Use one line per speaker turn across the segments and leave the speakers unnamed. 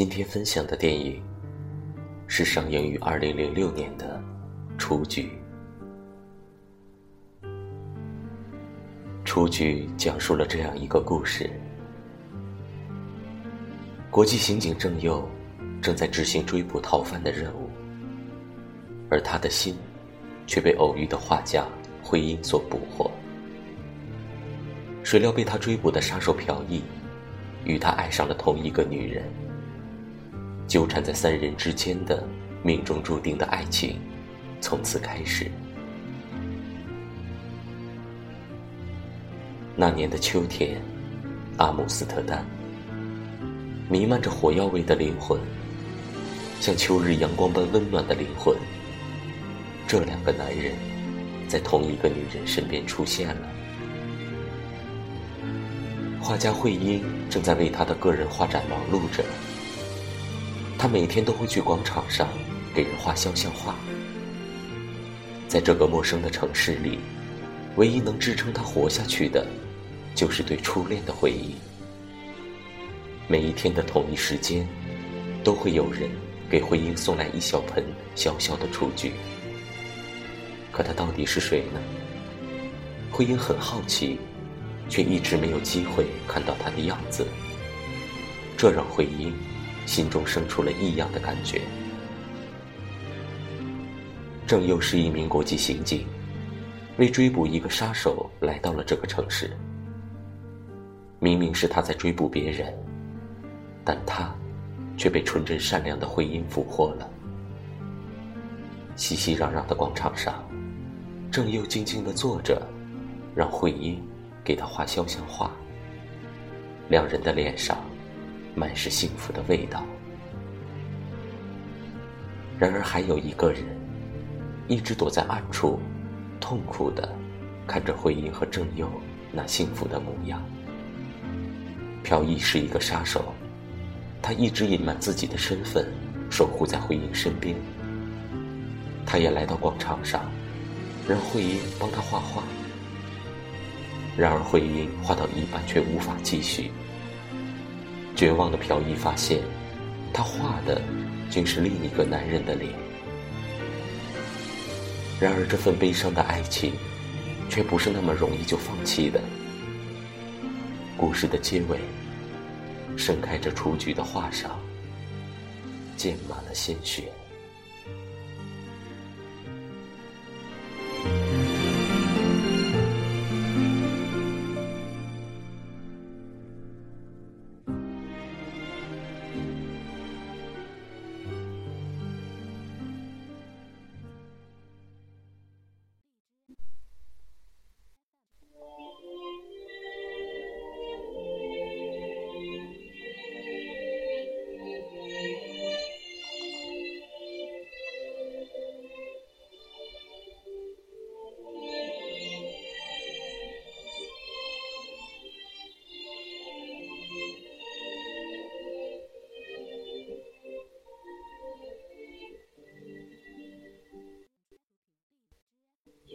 今天分享的电影是上映于二零零六年的《雏菊》。《雏菊》讲述了这样一个故事：国际刑警郑佑正在执行追捕逃犯的任务，而他的心却被偶遇的画家慧英所捕获。谁料被他追捕的杀手朴义与他爱上了同一个女人。纠缠在三人之间的命中注定的爱情，从此开始。那年的秋天，阿姆斯特丹，弥漫着火药味的灵魂，像秋日阳光般温暖的灵魂。这两个男人，在同一个女人身边出现了。画家慧英正在为他的个人画展忙碌着。他每天都会去广场上给人画肖像画。在这个陌生的城市里，唯一能支撑他活下去的，就是对初恋的回忆。每一天的同一时间，都会有人给慧英送来一小盆小小的雏菊。可他到底是谁呢？慧英很好奇，却一直没有机会看到他的样子。这让慧英。心中生出了异样的感觉。郑佑是一名国际刑警，为追捕一个杀手来到了这个城市。明明是他在追捕别人，但他却被纯真善良的慧英俘获了。熙熙攘攘的广场上，郑佑静静地坐着，让慧英给他画肖像画。两人的脸上。满是幸福的味道。然而，还有一个人，一直躲在暗处，痛苦的看着慧英和郑佑那幸福的模样。朴义是一个杀手，他一直隐瞒自己的身份，守护在慧英身边。他也来到广场上，让慧英帮他画画。然而，慧英画到一半却无法继续。绝望的朴义发现，他画的竟是另一个男人的脸。然而，这份悲伤的爱情，却不是那么容易就放弃的。故事的结尾，盛开着雏菊的画上，溅满了鲜血。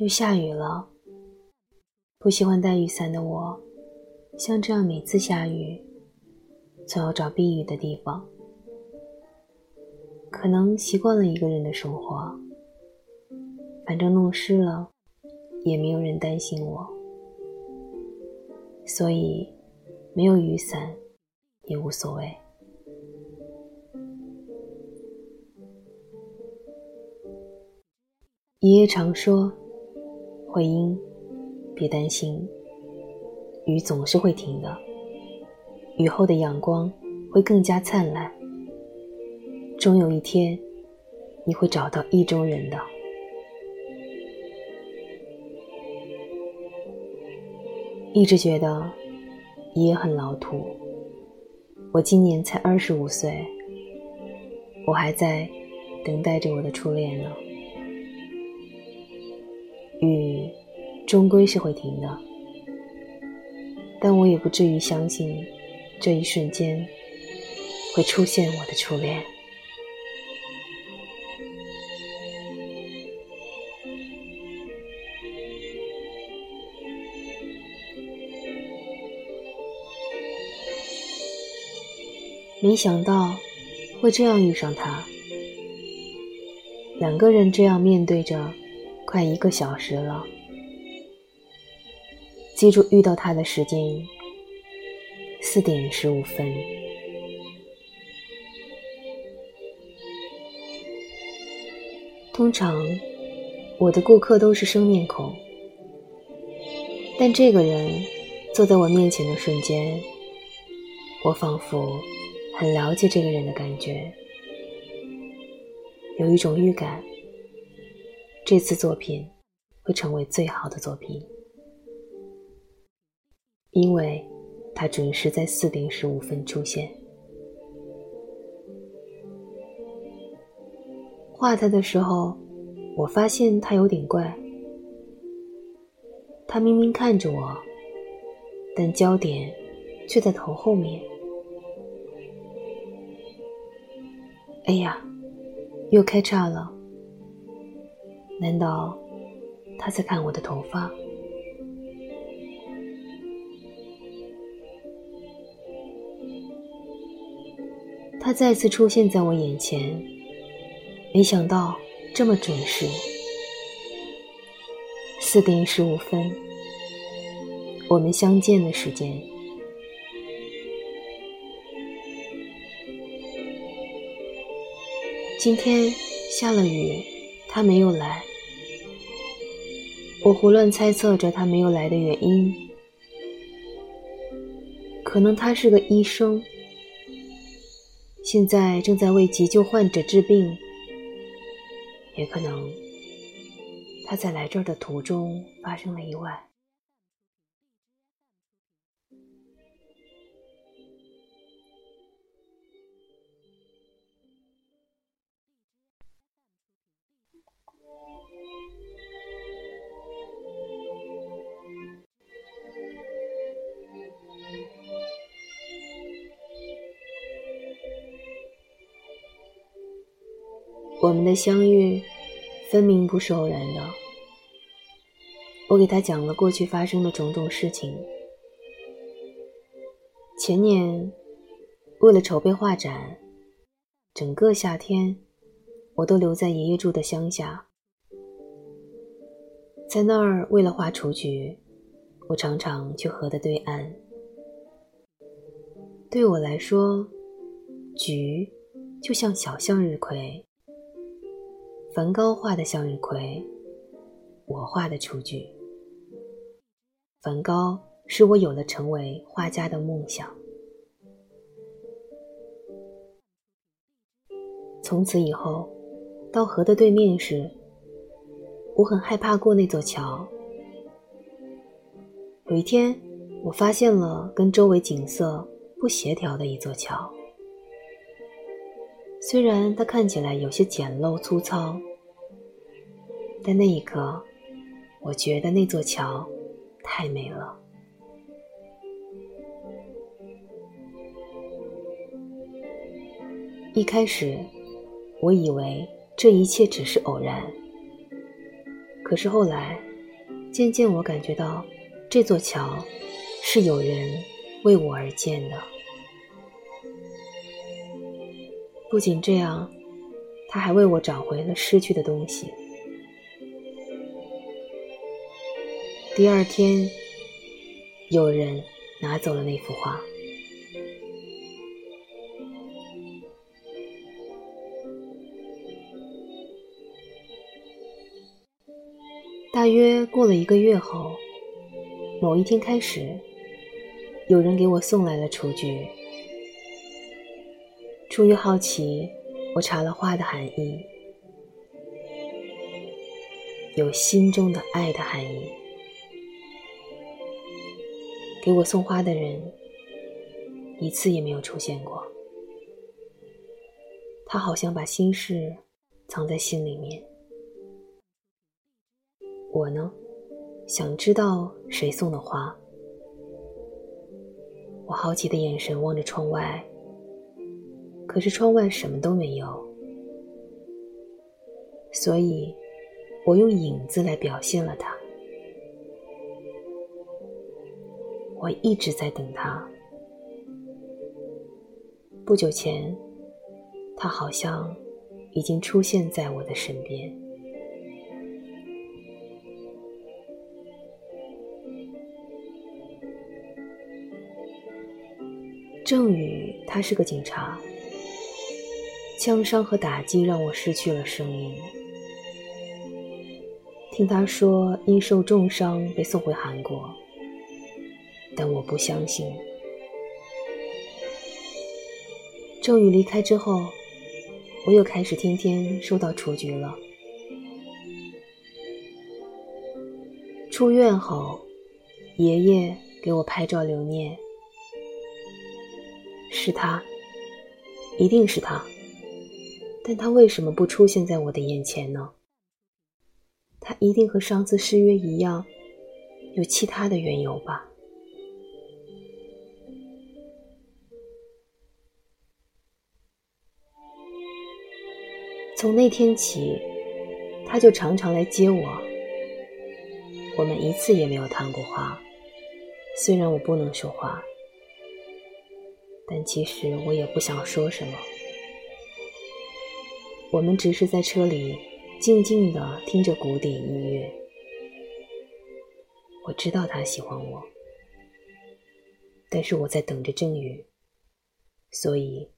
又下雨了。不喜欢带雨伞的我，像这样每次下雨，总要找避雨的地方。可能习惯了一个人的生活，反正弄湿了，也没有人担心我，所以没有雨伞也无所谓。爷爷常说。慧英，别担心，雨总是会停的。雨后的阳光会更加灿烂。终有一天，你会找到意中人的。一直觉得你也很老土。我今年才二十五岁，我还在等待着我的初恋呢。雨终归是会停的，但我也不至于相信这一瞬间会出现我的初恋。没想到会这样遇上他。两个人这样面对着，快一个小时了。记住遇到他的时间，四点十五分。通常，我的顾客都是生面孔，但这个人坐在我面前的瞬间，我仿佛很了解这个人的感觉，有一种预感，这次作品会成为最好的作品，因为他准时在四点十五分出现。画他的时候，我发现他有点怪。他明明看着我，但焦点却在头后面。哎呀，又开叉了！难道他在看我的头发？他再次出现在我眼前。没想到这么准时，四点十五分，我们相见的时间。今天下了雨，他没有来。我胡乱猜测着他没有来的原因，可能他是个医生，现在正在为急救患者治病。也可能，他在来这儿的途中发生了意外。相遇，分明不是偶然的。我给他讲了过去发生的种种事情。前年，为了筹备画展，整个夏天，我都留在爷爷住的乡下。在那儿，为了画雏菊，我常常去河的对岸。对我来说，菊就像小向日葵。梵高画的向日葵，我画的雏菊。梵高使我有了成为画家的梦想。从此以后，到河的对面时，我很害怕过那座桥。有一天，我发现了跟周围景色不协调的一座桥。虽然它看起来有些简陋粗糙，但那一刻，我觉得那座桥太美了。一开始，我以为这一切只是偶然，可是后来，渐渐我感觉到这座桥是有人为我而建的。不仅这样，他还为我找回了失去的东西。第二天，有人拿走了那幅画。大约过了一个月后，某一天开始，有人给我送来了雏菊。出于好奇，我查了画的含义，有心中的爱的含义。给我送花的人一次也没有出现过，他好像把心事藏在心里面。我呢，想知道谁送的花，我好奇的眼神望着窗外。可是窗外什么都没有，所以我用影子来表现了他。我一直在等他。不久前，他好像已经出现在我的身边。郑宇，他是个警察。枪伤和打击让我失去了声音。听他说因受重伤被送回韩国，但我不相信。郑宇离开之后，我又开始天天收到雏菊了。出院后，爷爷给我拍照留念。是他，一定是他。但他为什么不出现在我的眼前呢？他一定和上次失约一样，有其他的缘由吧。从那天起，他就常常来接我。我们一次也没有谈过话，虽然我不能说话，但其实我也不想说什么。我们只是在车里静静的听着古典音乐。我知道他喜欢我，但是我在等着郑宇，所以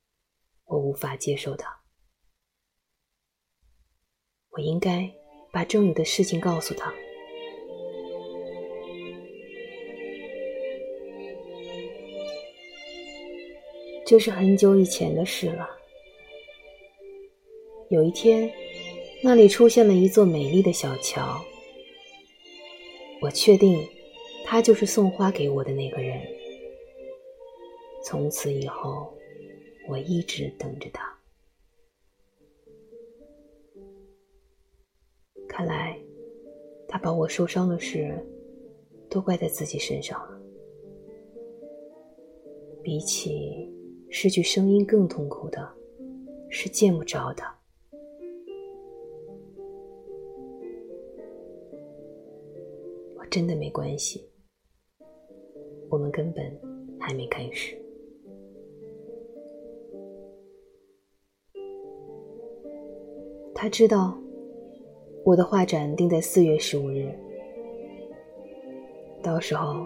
我无法接受他。我应该把郑宇的事情告诉他。这是很久以前的事了。有一天，那里出现了一座美丽的小桥。我确定，他就是送花给我的那个人。从此以后，我一直等着他。他把我受伤的事都怪在自己身上了。比起失去声音更痛苦的，是见不着他。真的没关系，我们根本还没开始。他知道我的画展定在四月十五日，到时候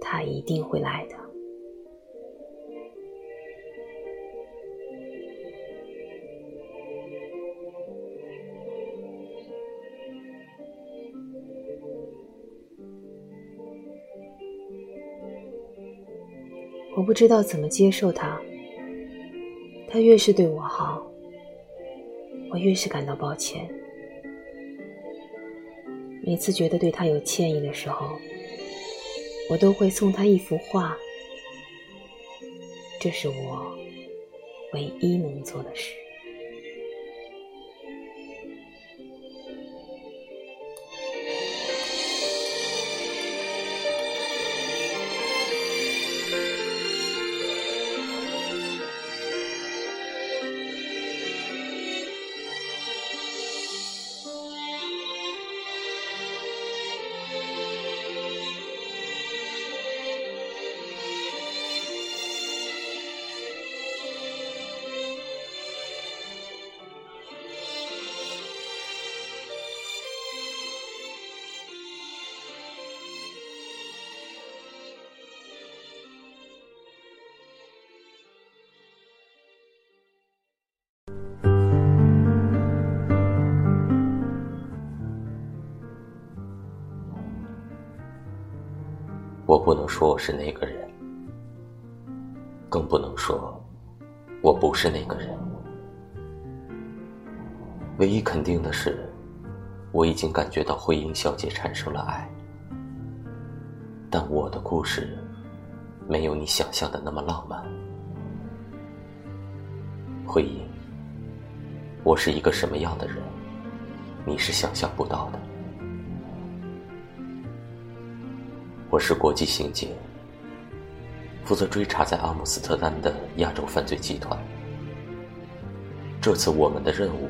他一定会来的。我不知道怎么接受他。他越是对我好，我越是感到抱歉。每次觉得对他有歉意的时候，我都会送他一幅画。这是我唯一能做的事。
我不能说我是那个人，更不能说我不是那个人。唯一肯定的是，我已经感觉到慧英小姐产生了爱，但我的故事没有你想象的那么浪漫。慧英，我是一个什么样的人，你是想象不到的。我是国际刑警，负责追查在阿姆斯特丹的亚洲犯罪集团。这次我们的任务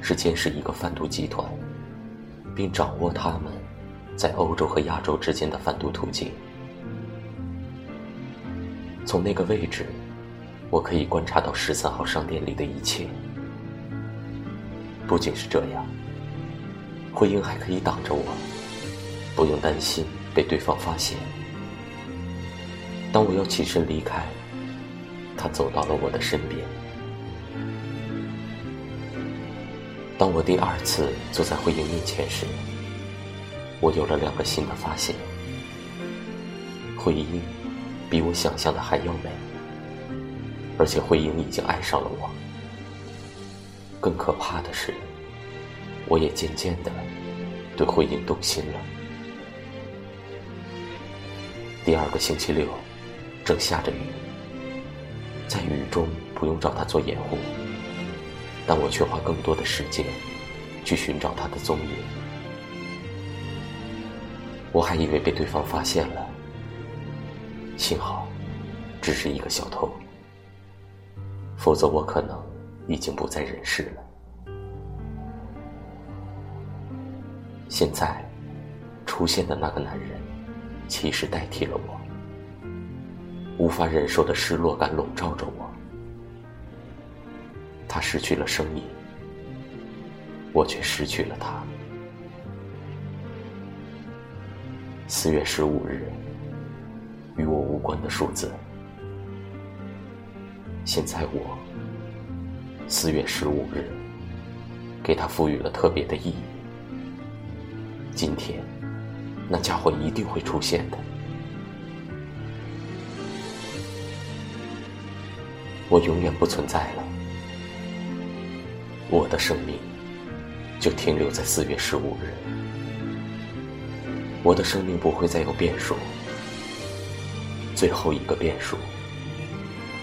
是监视一个贩毒集团，并掌握他们在欧洲和亚洲之间的贩毒途径。从那个位置，我可以观察到十三号商店里的一切。不仅是这样，慧英还可以挡着我，不用担心被对方发现。当我要起身离开，他走到了我的身边。当我第二次坐在慧英面前时，我有了两个新的发现：慧英比我想象的还要美，而且慧英已经爱上了我。更可怕的是，我也渐渐的对慧英动心了。第二个星期六，正下着雨，在雨中不用找他做掩护，但我却花更多的时间去寻找他的踪影。我还以为被对方发现了，幸好只是一个小偷，否则我可能。已经不在人世了。现在出现的那个男人，其实代替了我。无法忍受的失落感笼罩着我。他失去了生命，我却失去了他。四月十五日，与我无关的数字。现在我。四月十五日，给他赋予了特别的意义。今天，那家伙一定会出现的。我永远不存在了，我的生命就停留在四月十五日。我的生命不会再有变数，最后一个变数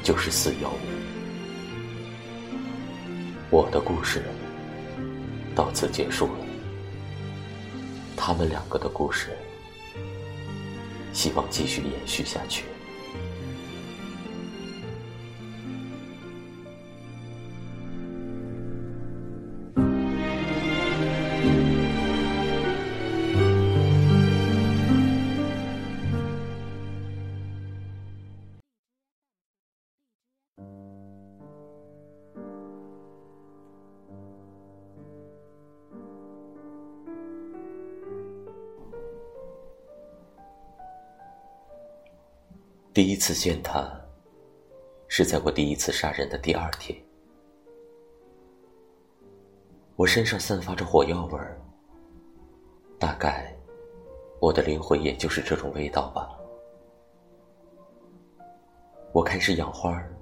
就是四幺五。我的故事到此结束了，他们两个的故事，希望继续延续下去。第一次见他，是在我第一次杀人的第二天。我身上散发着火药味儿，大概我的灵魂也就是这种味道吧。我开始养花儿。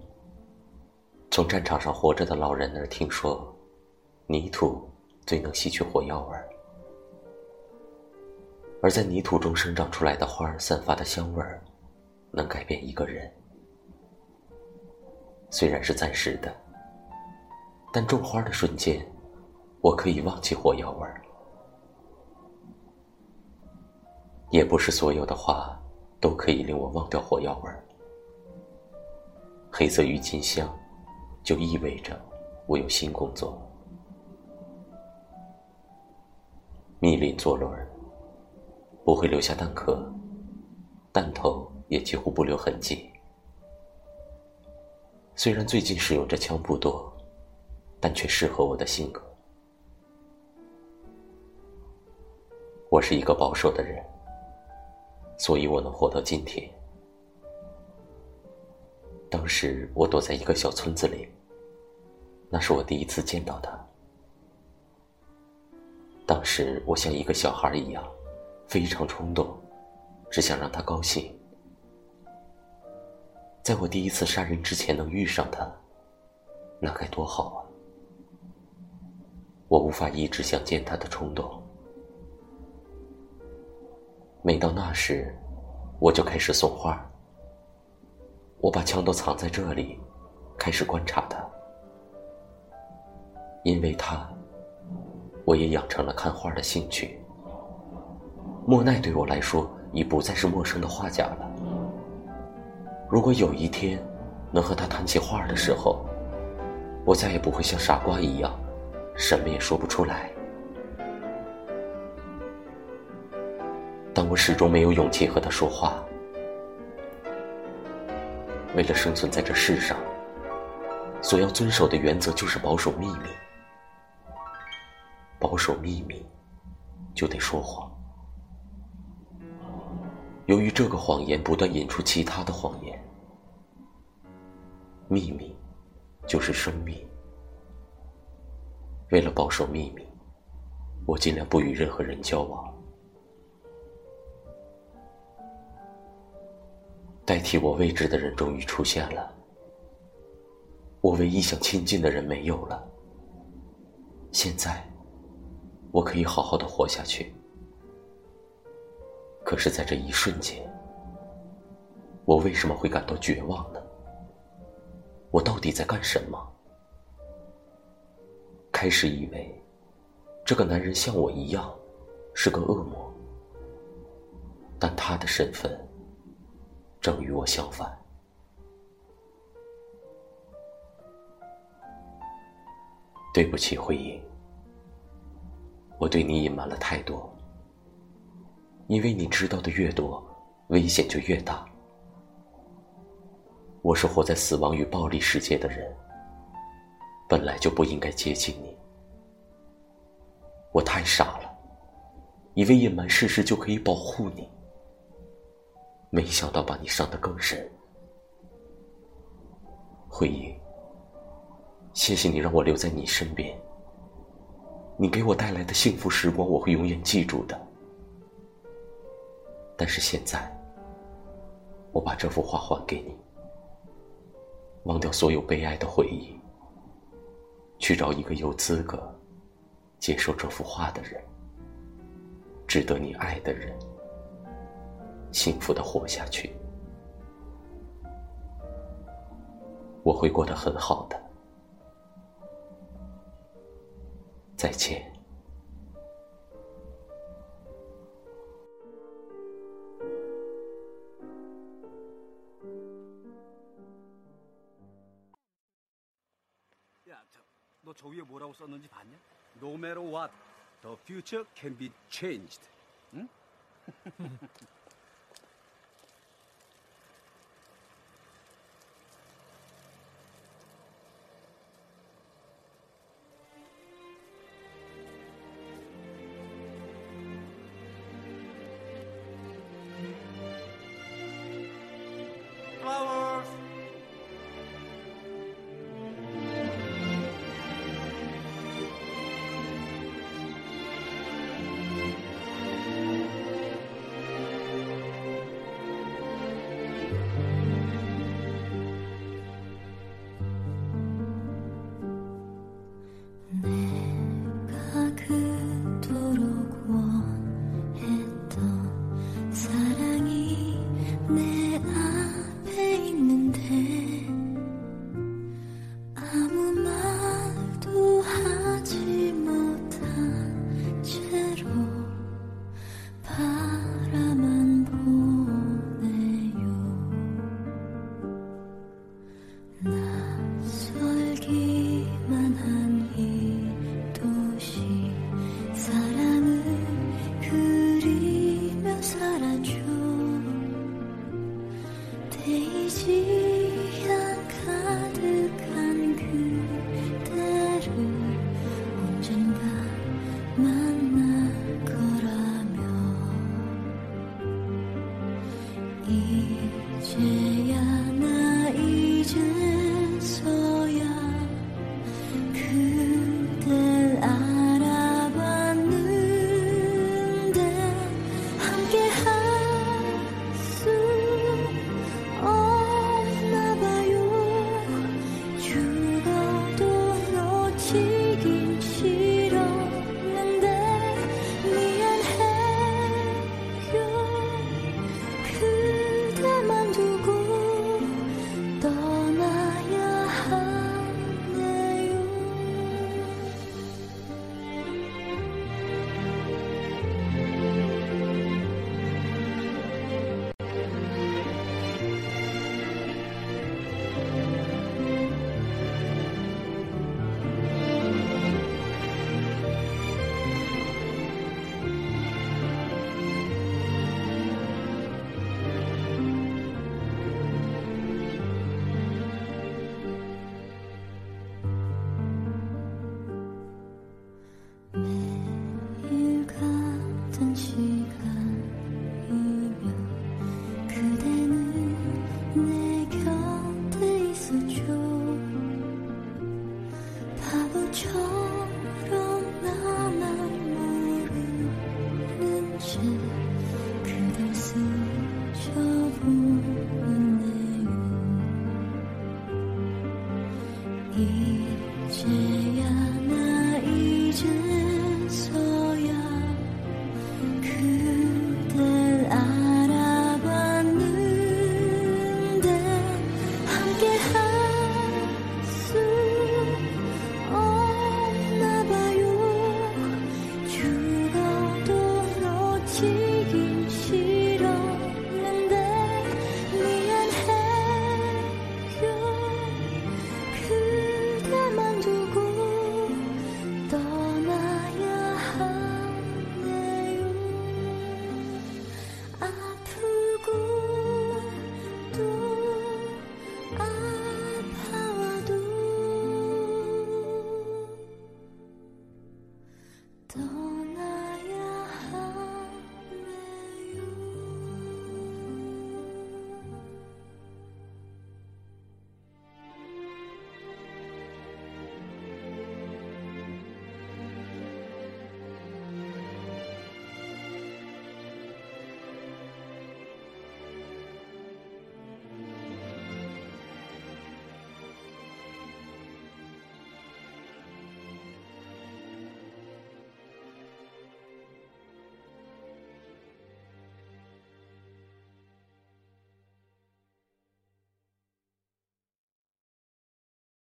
从战场上活着的老人那儿听说，泥土最能吸取火药味儿，而在泥土中生长出来的花儿散发的香味儿。能改变一个人，虽然是暂时的，但种花的瞬间，我可以忘记火药味儿。也不是所有的花都可以令我忘掉火药味儿。黑色郁金香，就意味着我有新工作。密林坐轮，不会留下弹壳，弹头。也几乎不留痕迹。虽然最近使用这枪不多，但却适合我的性格。我是一个保守的人，所以我能活到今天。当时我躲在一个小村子里，那是我第一次见到他。当时我像一个小孩一样，非常冲动，只想让他高兴。在我第一次杀人之前能遇上他，那该多好啊！我无法抑制想见他的冲动。每到那时，我就开始送花。我把枪都藏在这里，开始观察他。因为他，我也养成了看画的兴趣。莫奈对我来说已不再是陌生的画家了。如果有一天能和他谈起话的时候，我再也不会像傻瓜一样，什么也说不出来。但我始终没有勇气和他说话。为了生存在这世上，所要遵守的原则就是保守秘密。保守秘密，就得说谎。由于这个谎言不断引出其他的谎言，秘密就是生命。为了保守秘密，我尽量不与任何人交往。代替我位置的人终于出现了，我唯一想亲近的人没有了。现在，我可以好好的活下去。可是，在这一瞬间，我为什么会感到绝望呢？我到底在干什么？开始以为，这个男人像我一样，是个恶魔，但他的身份。正与我相反。对不起，慧英，我对你隐瞒了太多。因为你知道的越多，危险就越大。我是活在死亡与暴力世界的人，本来就不应该接近你。我太傻了，以为隐瞒事实就可以保护你。没想到把你伤得更深，慧英。谢谢你让我留在你身边。你给我带来的幸福时光，我会永远记住的。但是现在，我把这幅画还给你，忘掉所有悲哀的回忆，去找一个有资格接受这幅画的人，值得你爱的人。幸福的活下去，我会过得很好的。再见。
저 위에 뭐라고 썼는지 봤냐노매로 what, the future can be changed. 응?